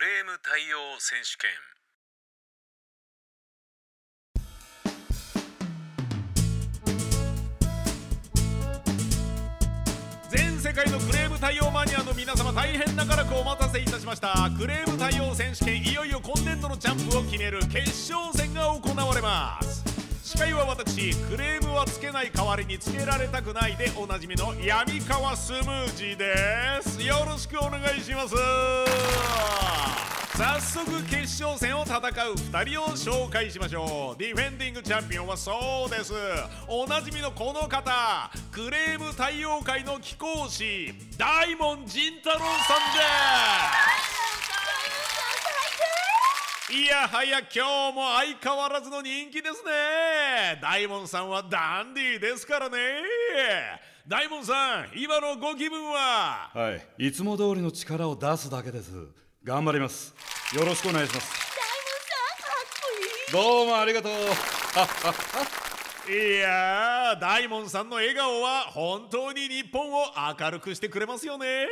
クレーム対応選手権。全世界のクレーム対応マニアの皆様大変長らくお待たせいたしました。クレーム対応選手権いよいよ今年度のチャンプを決める決勝戦が行われます。司会は私クレームはつけない代わりにつけられたくないでおなじみの闇川スムージーです。よろしくお願いします。早速決勝戦を戦う2人を紹介しましょう。ディフェンディングチャンピオンはそうです。おなじみのこの方クレーム対応会の貴公子大門仁太郎さんです。いやはや今日も相変わらずの人気ですね。大門さんはダンディーですからね。大門さん今のご気分は？はいいつも通りの力を出すだけです。頑張ります。よろしくお願いします。どうもありがとう。いやー大門さんの笑顔は本当に日本を明るくしてくれますよね。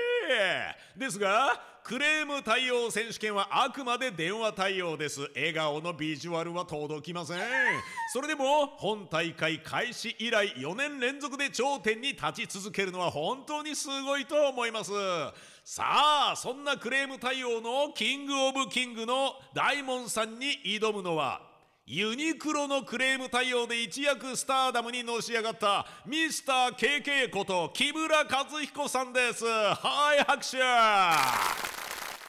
ですがクレーム対応選手権はあくまで電話対応です。笑顔のビジュアルは届きません。それでも本大会開始以来4年連続で頂点に立ち続けるのは本当にすごいと思います。さあそんなクレーム対応のキングオブキングの大門さんに挑むのはユニクロのクレーム対応で一躍スターダムにのし上がったミスター KK こと木村和彦さんです。はい拍手。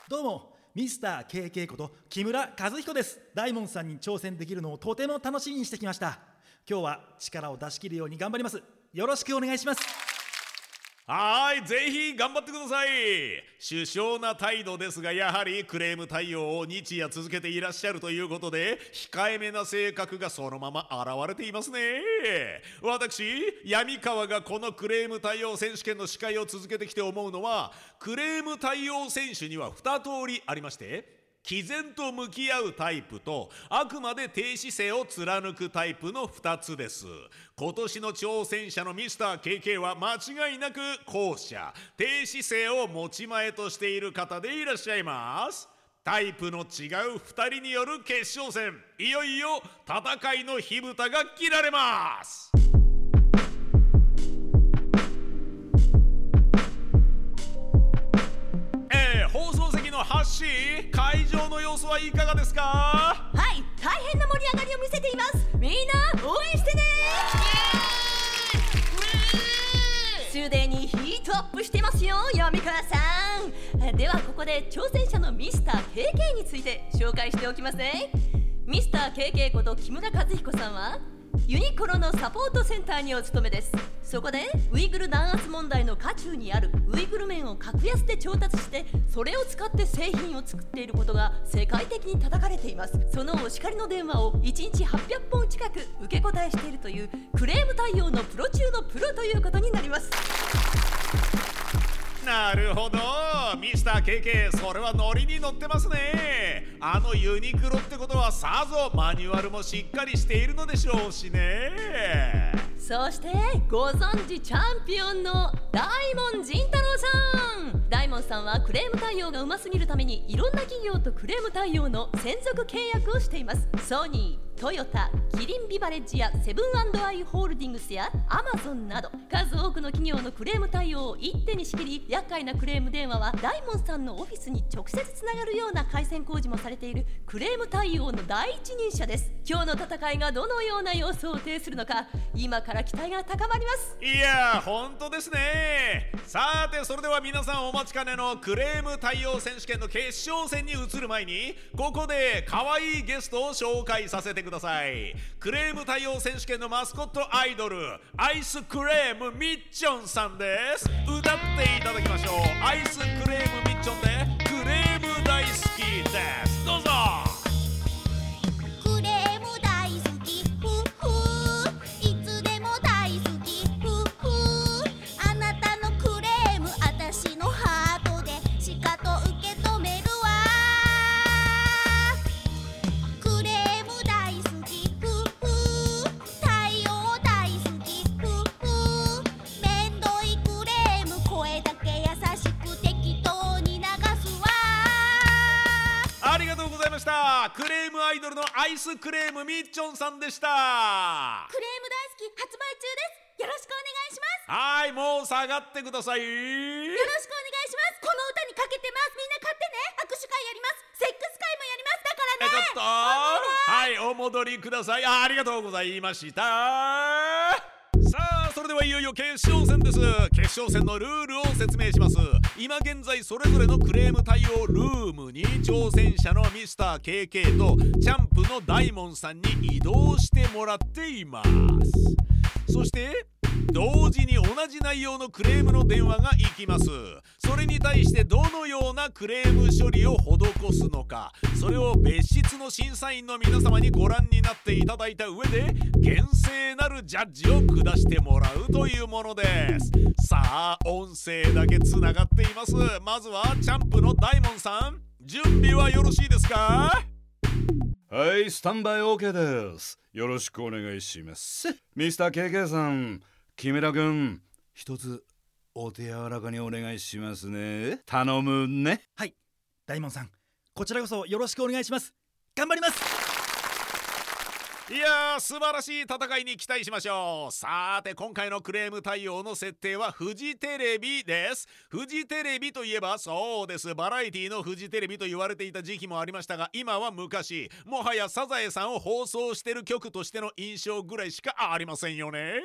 どうもミスター KK こと木村和彦です。大門さんに挑戦できるのをとても楽しみにしてきました。今日は力を出し切るように頑張ります。よろしくお願いします。はいぜひ頑張ってください。首相な態度ですがやはりクレーム対応を日夜続けていらっしゃるということで控えめな性格がそのまま現れていますね。私闇川がこのクレーム対応選手権の司会を続けてきて思うのはクレーム対応選手には2通りありまして毅然と向き合うタイプとあくまで低姿勢を貫くタイプの2つです。今年の挑戦者のミスター KK は間違いなく後者。低姿勢を持ち前としている方でいらっしゃいます。タイプの違う2人による決勝戦。いよいよ戦いの火蓋が切られます。ッシー会場の様子はいかがですか？はい大変な盛り上がりを見せています。みんな応援してね。すでにヒートアップしてますよ闇川さん。ではここで挑戦者のミスター KK について紹介しておきますね。ミスター KK こと木村和彦さんはユニクロのサポートセンターにお勤めですそこでウイグル弾圧問題の渦中にあるウイグル麺を格安で調達してそれを使って製品を作っていることが世界的に叩かれています。そのお叱りの電話を1日800本近く受け答えしているというクレーム対応のプロ中のプロということになります。なるほど。ミスター KK それはノリに乗ってますね。あのユニクロってことはさぞマニュアルもしっかりしているのでしょうしね。そしてご存知チャンピオンの大門仁太郎さん。大門さんはクレーム対応がうますぎるためにいろんな企業とクレーム対応の専属契約をしています。ソニートヨタキリンビバレッジやセブンアイ・ホールディングスやアマゾンなど数多くの企業のクレーム対応を一手に仕切り厄介なクレーム電話は大門さんのオフィスに直接つながるような回線工事もされているクレーム対応の第一人者です。今日の戦いがどのような様子を呈するのか今から期待が高まります。いや本当ですね。さてそれでは皆さんお待ちかねのクレーム対応選手権の決勝戦に移る前にここで可愛いゲストを紹介させてください。ください。クレーム対応選手権のマスコットアイドルアイスクレームみっちょんさんです。歌っていただきましょう。アイスクレームみっちょんでクレーム大好きです。ました。クレームアイドルのアイスクレームみっちょんさんでした。クレーム大好き発売中です。よろしくお願いします。はいもう下がってください。よろしくお願いします。この歌にかけてます。みんな買ってね。握手会やります。セックス会もやります。だからね。えちょっと。はいお戻りください。あありがとうございましたそれではいよいよ決勝戦です。決勝戦のルールを説明します。今現在それぞれのクレーム対応ルームに挑戦者のミスター KK とチャンプの大門さんに移動してもらっています。そして同時に同じ内容のクレームの電話が行きます。それに対してどのようクレーム処理を施すのかそれを別室の審査員の皆様にご覧になっていただいた上で厳正なるジャッジを下してもらうというものです。さあ音声だけつながっています。まずはチャンプの大門さん。準備はよろしいですか？はいスタンバイ OK です。よろしくお願いします。ミスター KK さん木村君一つお手柔らかにお願いしますね。頼むね。はい。大門さんこちらこそよろしくお願いします。頑張ります。いやー素晴らしい戦いに期待しましょう。さーて今回のクレーム対応の設定はフジテレビです。フジテレビといえばそうです。バラエティのフジテレビと言われていた時期もありましたが今は昔もはやサザエさんを放送してる局としての印象ぐらいしかありませんよね。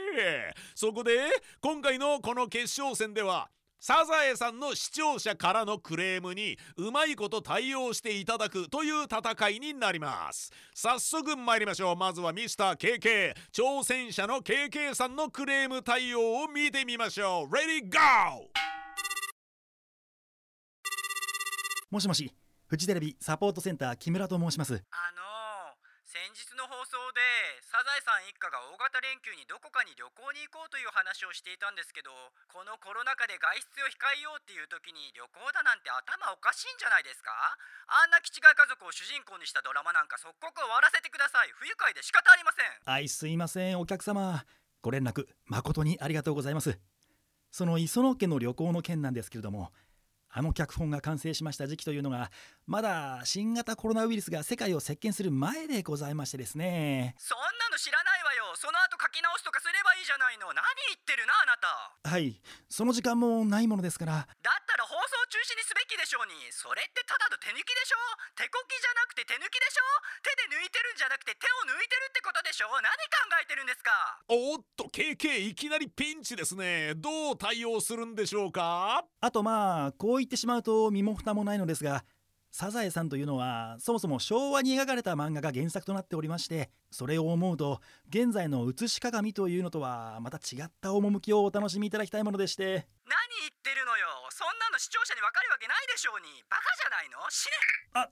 そこで今回のこの決勝戦ではサザエさんの視聴者からのクレームにうまいこと対応していただくという戦いになります。早速参りましょう。まずはミスター KK 挑戦者の KK さんのクレーム対応を見てみましょう。レディーゴーもしもし。フジテレビサポートセンター木村と申します。あの先日の放送でサザエさん一家が大型連休にどこかに旅行に行こうという話をしていたんですけどこのコロナ禍で外出を控えようっていう時に旅行だなんて頭おかしいんじゃないですか？あんな気違い家族を主人公にしたドラマなんか即刻終わらせてください。不愉快で仕方ありません。はいすいませんお客様。ご連絡誠にありがとうございます。その磯野家の旅行の件なんですけれどもあの脚本が完成しました時期というのがまだ新型コロナウイルスが世界を席巻する前でございましてですね。そんなの知らないわその後書き直すとかすればいいじゃないの。何言ってるなあなた。はい。その時間もないものですから。だったら放送中止にすべきでしょうに。それってただの手抜きでしょ。手こきじゃなくて手抜きでしょ。手で抜いてるんじゃなくて手を抜いてるってことでしょ。何考えてるんですか。おっと KK いきなりピンチですね。どう対応するんでしょうか？あとまあこう言ってしまうと身も蓋もないのですがサザエさんというのはそもそも昭和に描かれた漫画が原作となっておりましてそれを思うと現在の写し鏡というのとはまた違った趣をお楽しみいただきたいものでして。何言ってるのよ。そんなの視聴者にわかるわけないでしょうに。バカじゃないの？死ね。お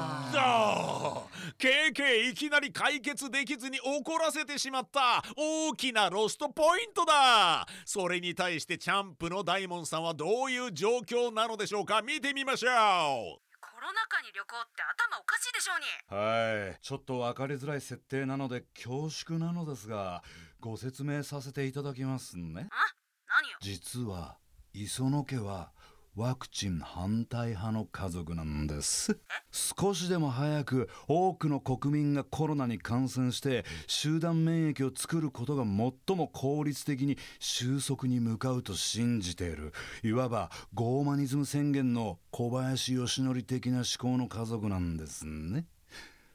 っと KK いきなり解決できずに怒らせてしまった。大きなロストポイントだ。それに対してチャンプの大門さんはどういう状況なのでしょうか？見てみましょう。コロナ禍に旅行って頭おかしいでしょうに。はい。ちょっと分かりづらい設定なので恐縮なのですがご説明させていただきますね。あ何よ実は磯野家はワクチン反対派の家族なんです。少しでも早く多くの国民がコロナに感染して集団免疫を作ることが最も効率的に収束に向かうと信じている。いわばゴーマニズム宣言の小林義則的な思考の家族なんですね。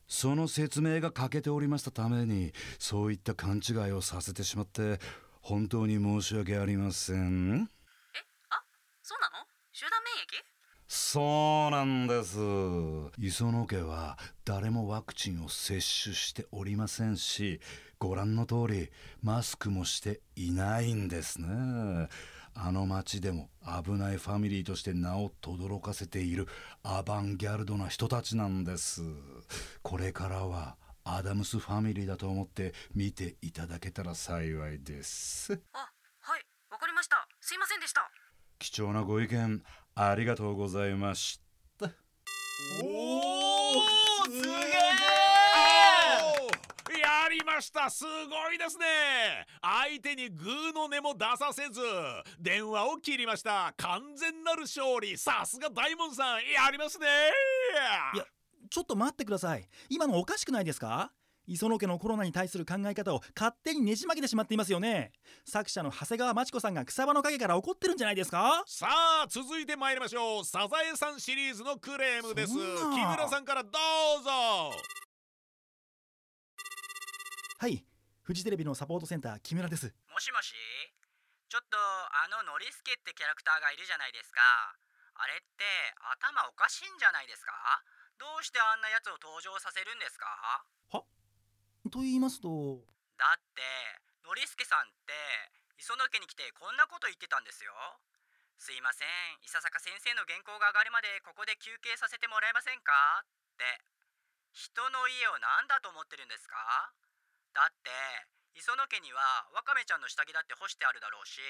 その説明が欠けておりましたためにそういった勘違いをさせてしまって本当に申し訳ありませんそうなの？集団免疫？そうなんです。磯野家は誰もワクチンを接種しておりませんしご覧の通りマスクもしていないんですね。あの町でも危ないファミリーとして名を轟かせているアバンギャルドな人たちなんです。これからはアダムスファミリーだと思って見ていただけたら幸いです。あはいわかりました。すいませんでした貴重なご意見ありがとうございました。おおすげえやりました。すごいですね。相手にグーの根も出させず電話を切りました。完全なる勝利。さすが大門さん。やりますね。いやちょっと待ってください。今のおかしくないですか？磯野家のコロナに対する考え方を勝手にねじ曲げてしまっていますよね。作者の長谷川真知子さんが草場の陰から怒ってるんじゃないですか？さあ続いて参りましょう。サザエさんシリーズのクレームです。木村さんからどうぞ。はい。フジテレビのサポートセンター木村です。もしもし。ちょっとあのノリスケってキャラクターがいるじゃないですか。あれって頭おかしいんじゃないですか？どうしてあんなやつを登場させるんですか？と言いますと。だってノリスケさんって磯野家に来てこんなこと言ってたんですよ。すいません伊佐坂先生の原稿が上がるまでここで休憩させてもらえませんか？って。人の家を何だと思ってるんですか？だって磯野家にはワカメちゃんの下着だって干してあるだろうし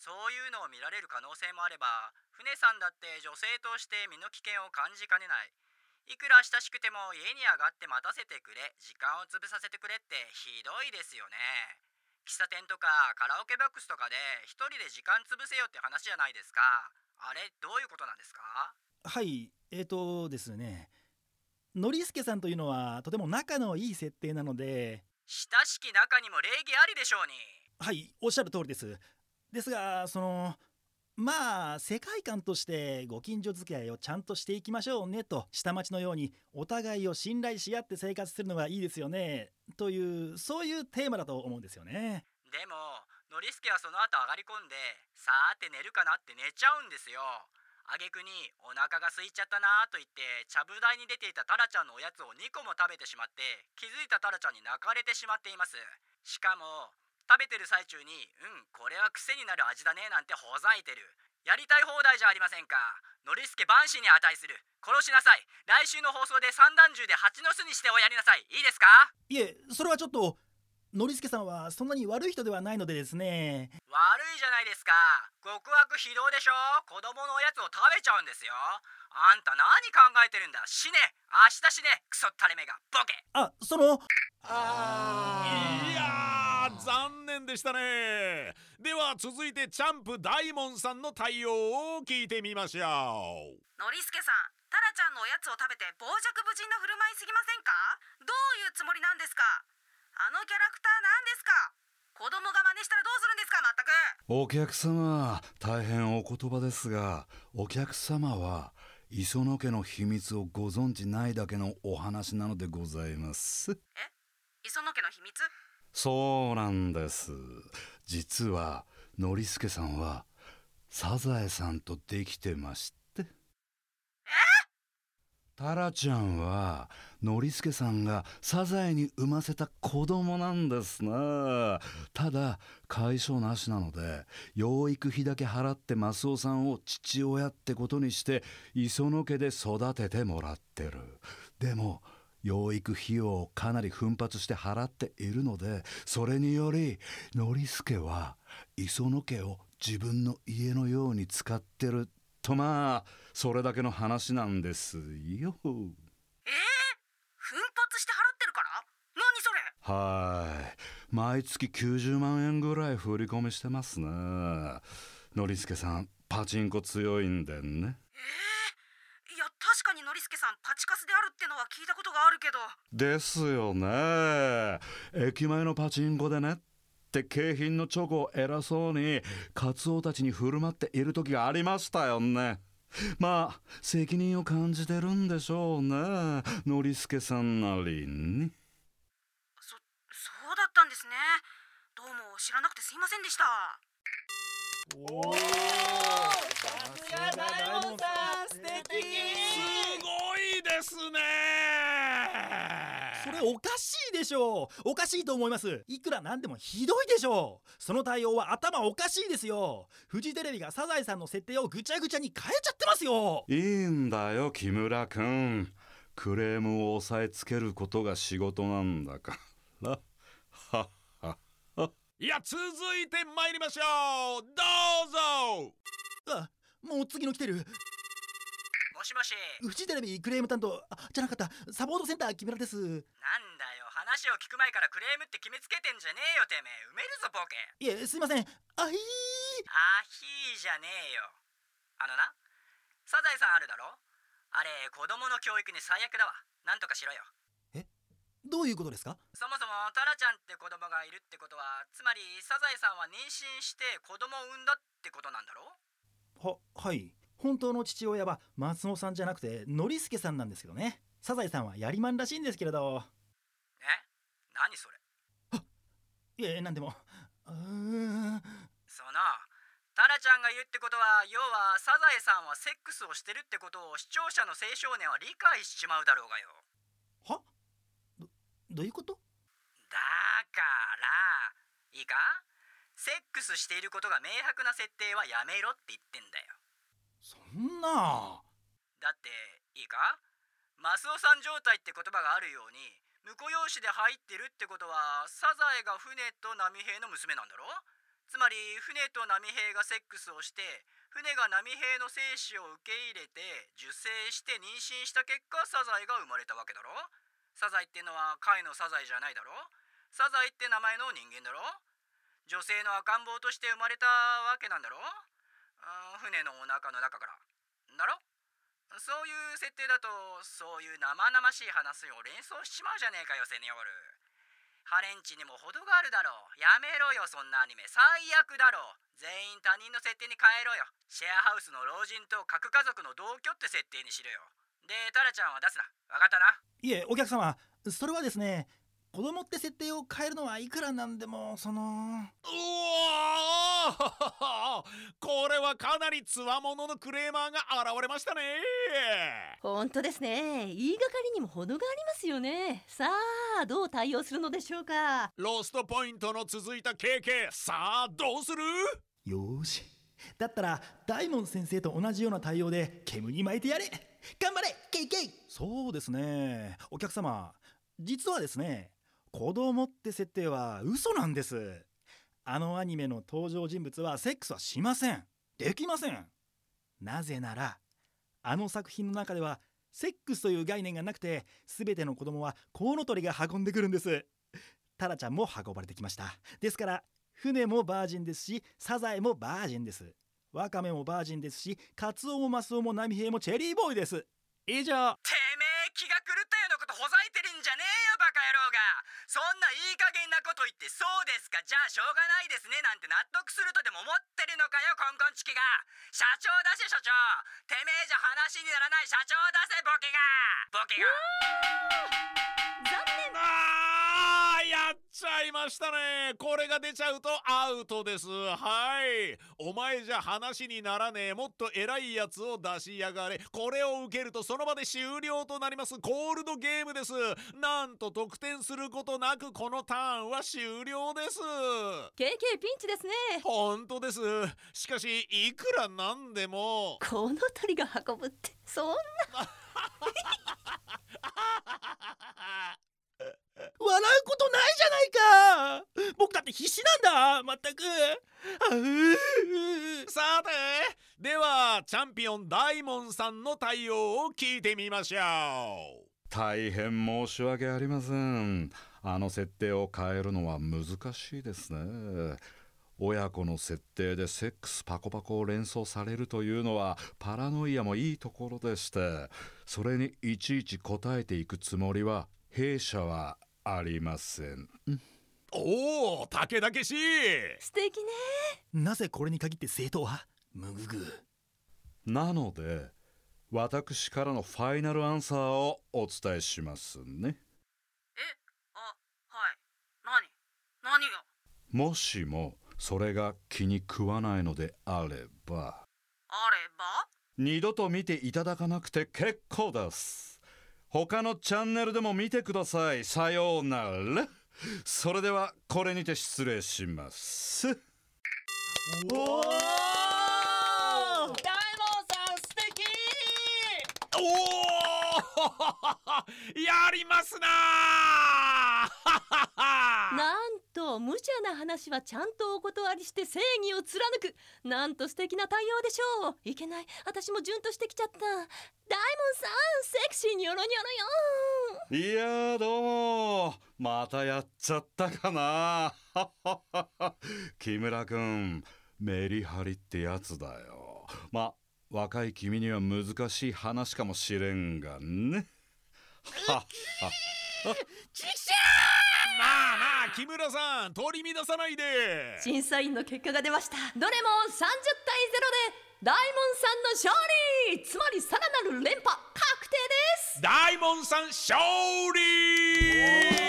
そういうのを見られる可能性もあれば船さんだって女性として身の危険を感じかねない。いくら親しくても家に上がって待たせてくれ時間を潰させてくれってひどいですよね。喫茶店とかカラオケボックスとかで一人で時間潰せよって話じゃないですか。あれどういうことなんですか？はいえーとですね。ノリスケさんというのはとても仲のいい設定なので。親しき中にも礼儀ありでしょうに。はいおっしゃる通りです。ですがそのまあ世界観としてご近所付き合いをちゃんとしていきましょうねと下町のようにお互いを信頼し合って生活するのがいいですよねというそういうテーマだと思うんですよね。でもノリスケはその後上がり込んでさーて寝るかなって寝ちゃうんですよ。挙句にお腹が空いちゃったなと言ってちゃぶ台に出ていたタラちゃんのおやつを2個も食べてしまって気づいたタラちゃんに泣かれてしまっています。しかも食べてる最中にうんこれは癖になる味だねなんてほざいてる。やりたい放題じゃありませんか。ノリスケ万死に値する。殺しなさい。来週の放送で三段銃で蜂の巣にしておやりなさい。いいですか？いえそれはちょっとノリスケさんはそんなに悪い人ではないのでですね。悪いじゃないですか。極悪非道でしょ？子供のおやつを食べちゃうんですよ。あんた何考えてるんだ？死ね。明日死ね。クソったれ目が。ボケ。あそのいやー残念でしたね。では続いてチャンプ大門さんの対応を聞いてみましょう。ノリスケさんタラちゃんのおやつを食べて傍若無人な振る舞いすぎませんか？どういうつもりなんですか？あのキャラクターなんですか？子供が真似したらどうするんですか？まったく。お客様大変お言葉ですがお客様は磯野家の秘密をご存知ないだけのお話なのでございます。磯野家の秘密？そうなんです。実はノリスケさんはサザエさんとできてまして。タラちゃんはノリスケさんがサザエに産ませた子供なんですな。ただ解消なしなので養育費だけ払ってマスオさんを父親ってことにして磯野家で育ててもらってる。でも養育費用をかなり奮発して払っているのでそれによりノリスケは磯野家を自分の家のように使ってるとまあそれだけの話なんですよ。え？ー、奮発して払ってるから？何それ？はい。毎月90万円ぐらい振り込みしてますね。ノリスケさんパチンコ強いんでね。え？ー、確かにノリスケさんパチカスであるってのは聞いたことがあるけど。ですよね。駅前のパチンコでねって景品のチョコを偉そうにカツオたちに振る舞っている時がありましたよね。まあ責任を感じてるんでしょうね。ノリスケさんなりに。そそうだったんですね。どうも知らなくてすいませんでした。おおさすが大門さん素敵。すごいですね。それおかしいでしょう。おかしいと思います。いくらなんでもひどいでしょう。その対応は頭おかしいですよ。フジテレビがサザエさんの設定をぐちゃぐちゃに変えちゃってますよ。いいんだよ木村君。クレームを押さえつけることが仕事なんだから。いや続いて参りましょう。どうぞ。あもう次の来てるもしもし。フジテレビクレーム担当。あじゃなかった。サポートセンター木村です。なんだよ。話を聞く前からクレームって決めつけてんじゃねえよてめえ。埋めるぞボケ。いえすいません。あいあひーじゃねえよ。あのな。サザエさんあるだろ？あれ子供の教育に最悪だわ。なんとかしろよ。どういうことですか？そもそもタラちゃんって子供がいるってことはつまりサザエさんは妊娠して子供を産んだってことなんだろ？ははい本当の父親は松尾さんじゃなくてノリスケさんなんですけどね。サザエさんはやりまんらしいんですけれど。え？何それ？いえなんでも。うー。んそのタラちゃんが言うってことは要はサザエさんはセックスをしてるってことを視聴者の青少年は理解しちまうだろうがよ。は？どどういうこと？だからいいか？セックスしていることが明白な設定はやめろって言ってんだよそんな。だっていいか？マスオさん状態って言葉があるように婿養子で入ってるってことはサザエが船と波平の娘なんだろ？つまり船と波平がセックスをして船が波平の精子を受け入れて受精して妊娠した結果サザエが生まれたわけだろ？サザエってのは貝のサザエじゃないだろ？サザエって名前の人間だろ？女性の赤ん坊として生まれたわけなんだろ？あ船のお腹の中から。だろ？そういう設定だとそういう生々しい話を連想しちまうじゃねえかよセニョール。ハレンチにも程があるだろう。やめろよそんなアニメ。最悪だろ。う全員他人の設定に変えろよ。シェアハウスの老人と核家族の同居って設定にしろよ。でタラちゃんは出すな。わかったな？いえお客様。それはですね子供って設定を変えるのはいくらなんでもそのうおー！これはかなりつわもののクレーマーが現れましたね。本当ですね。言いがかりにも程がありますよね。さあどう対応するのでしょうか。ロストポイントの続いた経験。さあどうする？よーし。だったら大門先生と同じような対応で煙に巻いてやれ。頑張れケイケイ。そうですね。お客様実はですね子供って設定は嘘なんです。あのアニメの登場人物はセックスはしません。できません。なぜならあの作品の中ではセックスという概念がなくて全ての子供はコウノトリが運んでくるんです。タラちゃんも運ばれてきました。ですから船もバージンですしサザエもバージンです。ワカメもバージンですしカツオもマスオもナミヘイもチェリーボーイです。以上。かよコンコンチキが。社長出せ社長。てめえじゃ話にならない社長出せボケが。ボケが。ちゃいましたね。これが出ちゃうとアウトです。はい。お前じゃ話にならねえ。もっと偉いやつを出しやがれ。これを受けるとその場で終了となります。コールドゲームです。なんと得点することなくこのターンは終了です。KK ピンチですね。本当です。しかしいくらなんでも。この鳥が運ぶってそんな。笑 うことないじゃないか。僕だって必死なんだまったくさてではチャンピオン大門さんの対応を聞いてみましょう。大変申し訳ありません。あの設定を変えるのは難しいですね。親子の設定でセックスパコパコを連想されるというのはパラノイアもいいところでしてそれにいちいち答えていくつもりは弊社はありません。おお武田けし素敵ね。なぜこれに限って正当派？ムググなので私からのファイナルアンサーをお伝えしますね。えあはい。何？何が？もしもそれが気に食わないのであればあれば？二度と見ていただかなくて結構です他のチャンネルでも見てください。さようなら。それではこれにて失礼します。おお大門さん素敵！おお やりますなーなんと無茶な話はちゃんとお断りして正義を貫く。なんと素敵な対応でしょう。いけない。私も順としてきちゃった。大門さんセクシーにょろにょろよ。いやーどうも。またやっちゃったかな。木村くんメリハリってやつだよ。ま若い君には難しい話かもしれんがね。はっはまあまあ木村さん取り乱さないで。審査員の結果が出ました。どれも30対0で大門さんの勝利。つまりさらなる連覇確定です。大門さん勝利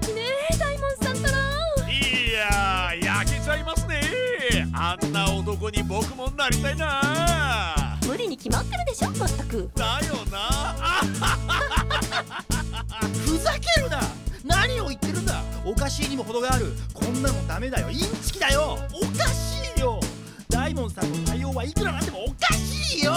敵ね大門さんったら。いやー焼けちゃいますね。あんな男に僕もなりたいな。無理に決まってるでしょまったく。だよな。あ ふざけるな。何を言ってるんだ。おかしいにも程がある。こんなのダメだよ。インチキだよ。おかしいよ。大門さんの対応はいくらなんでもおかしいよ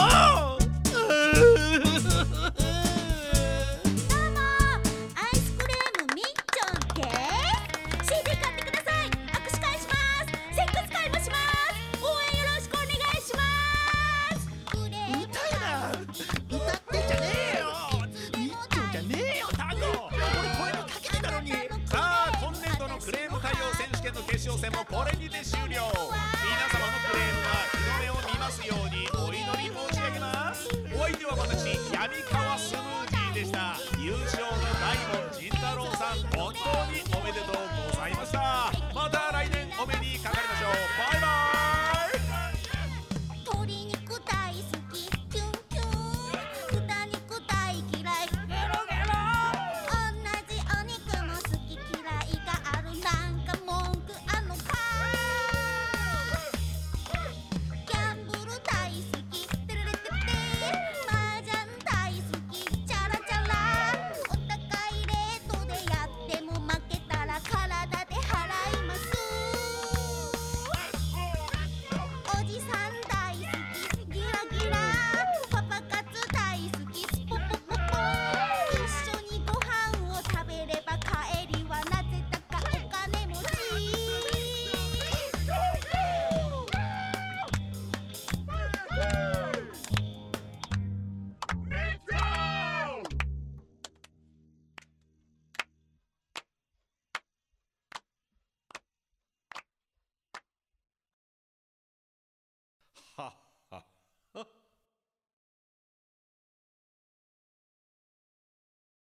挑戦もこれにて終了。皆様のプレーは日の目を見ますようにお祈り申し上げます。お相手は私闇川スムージーでした。優勝の大門仁太郎さん本当におめでとう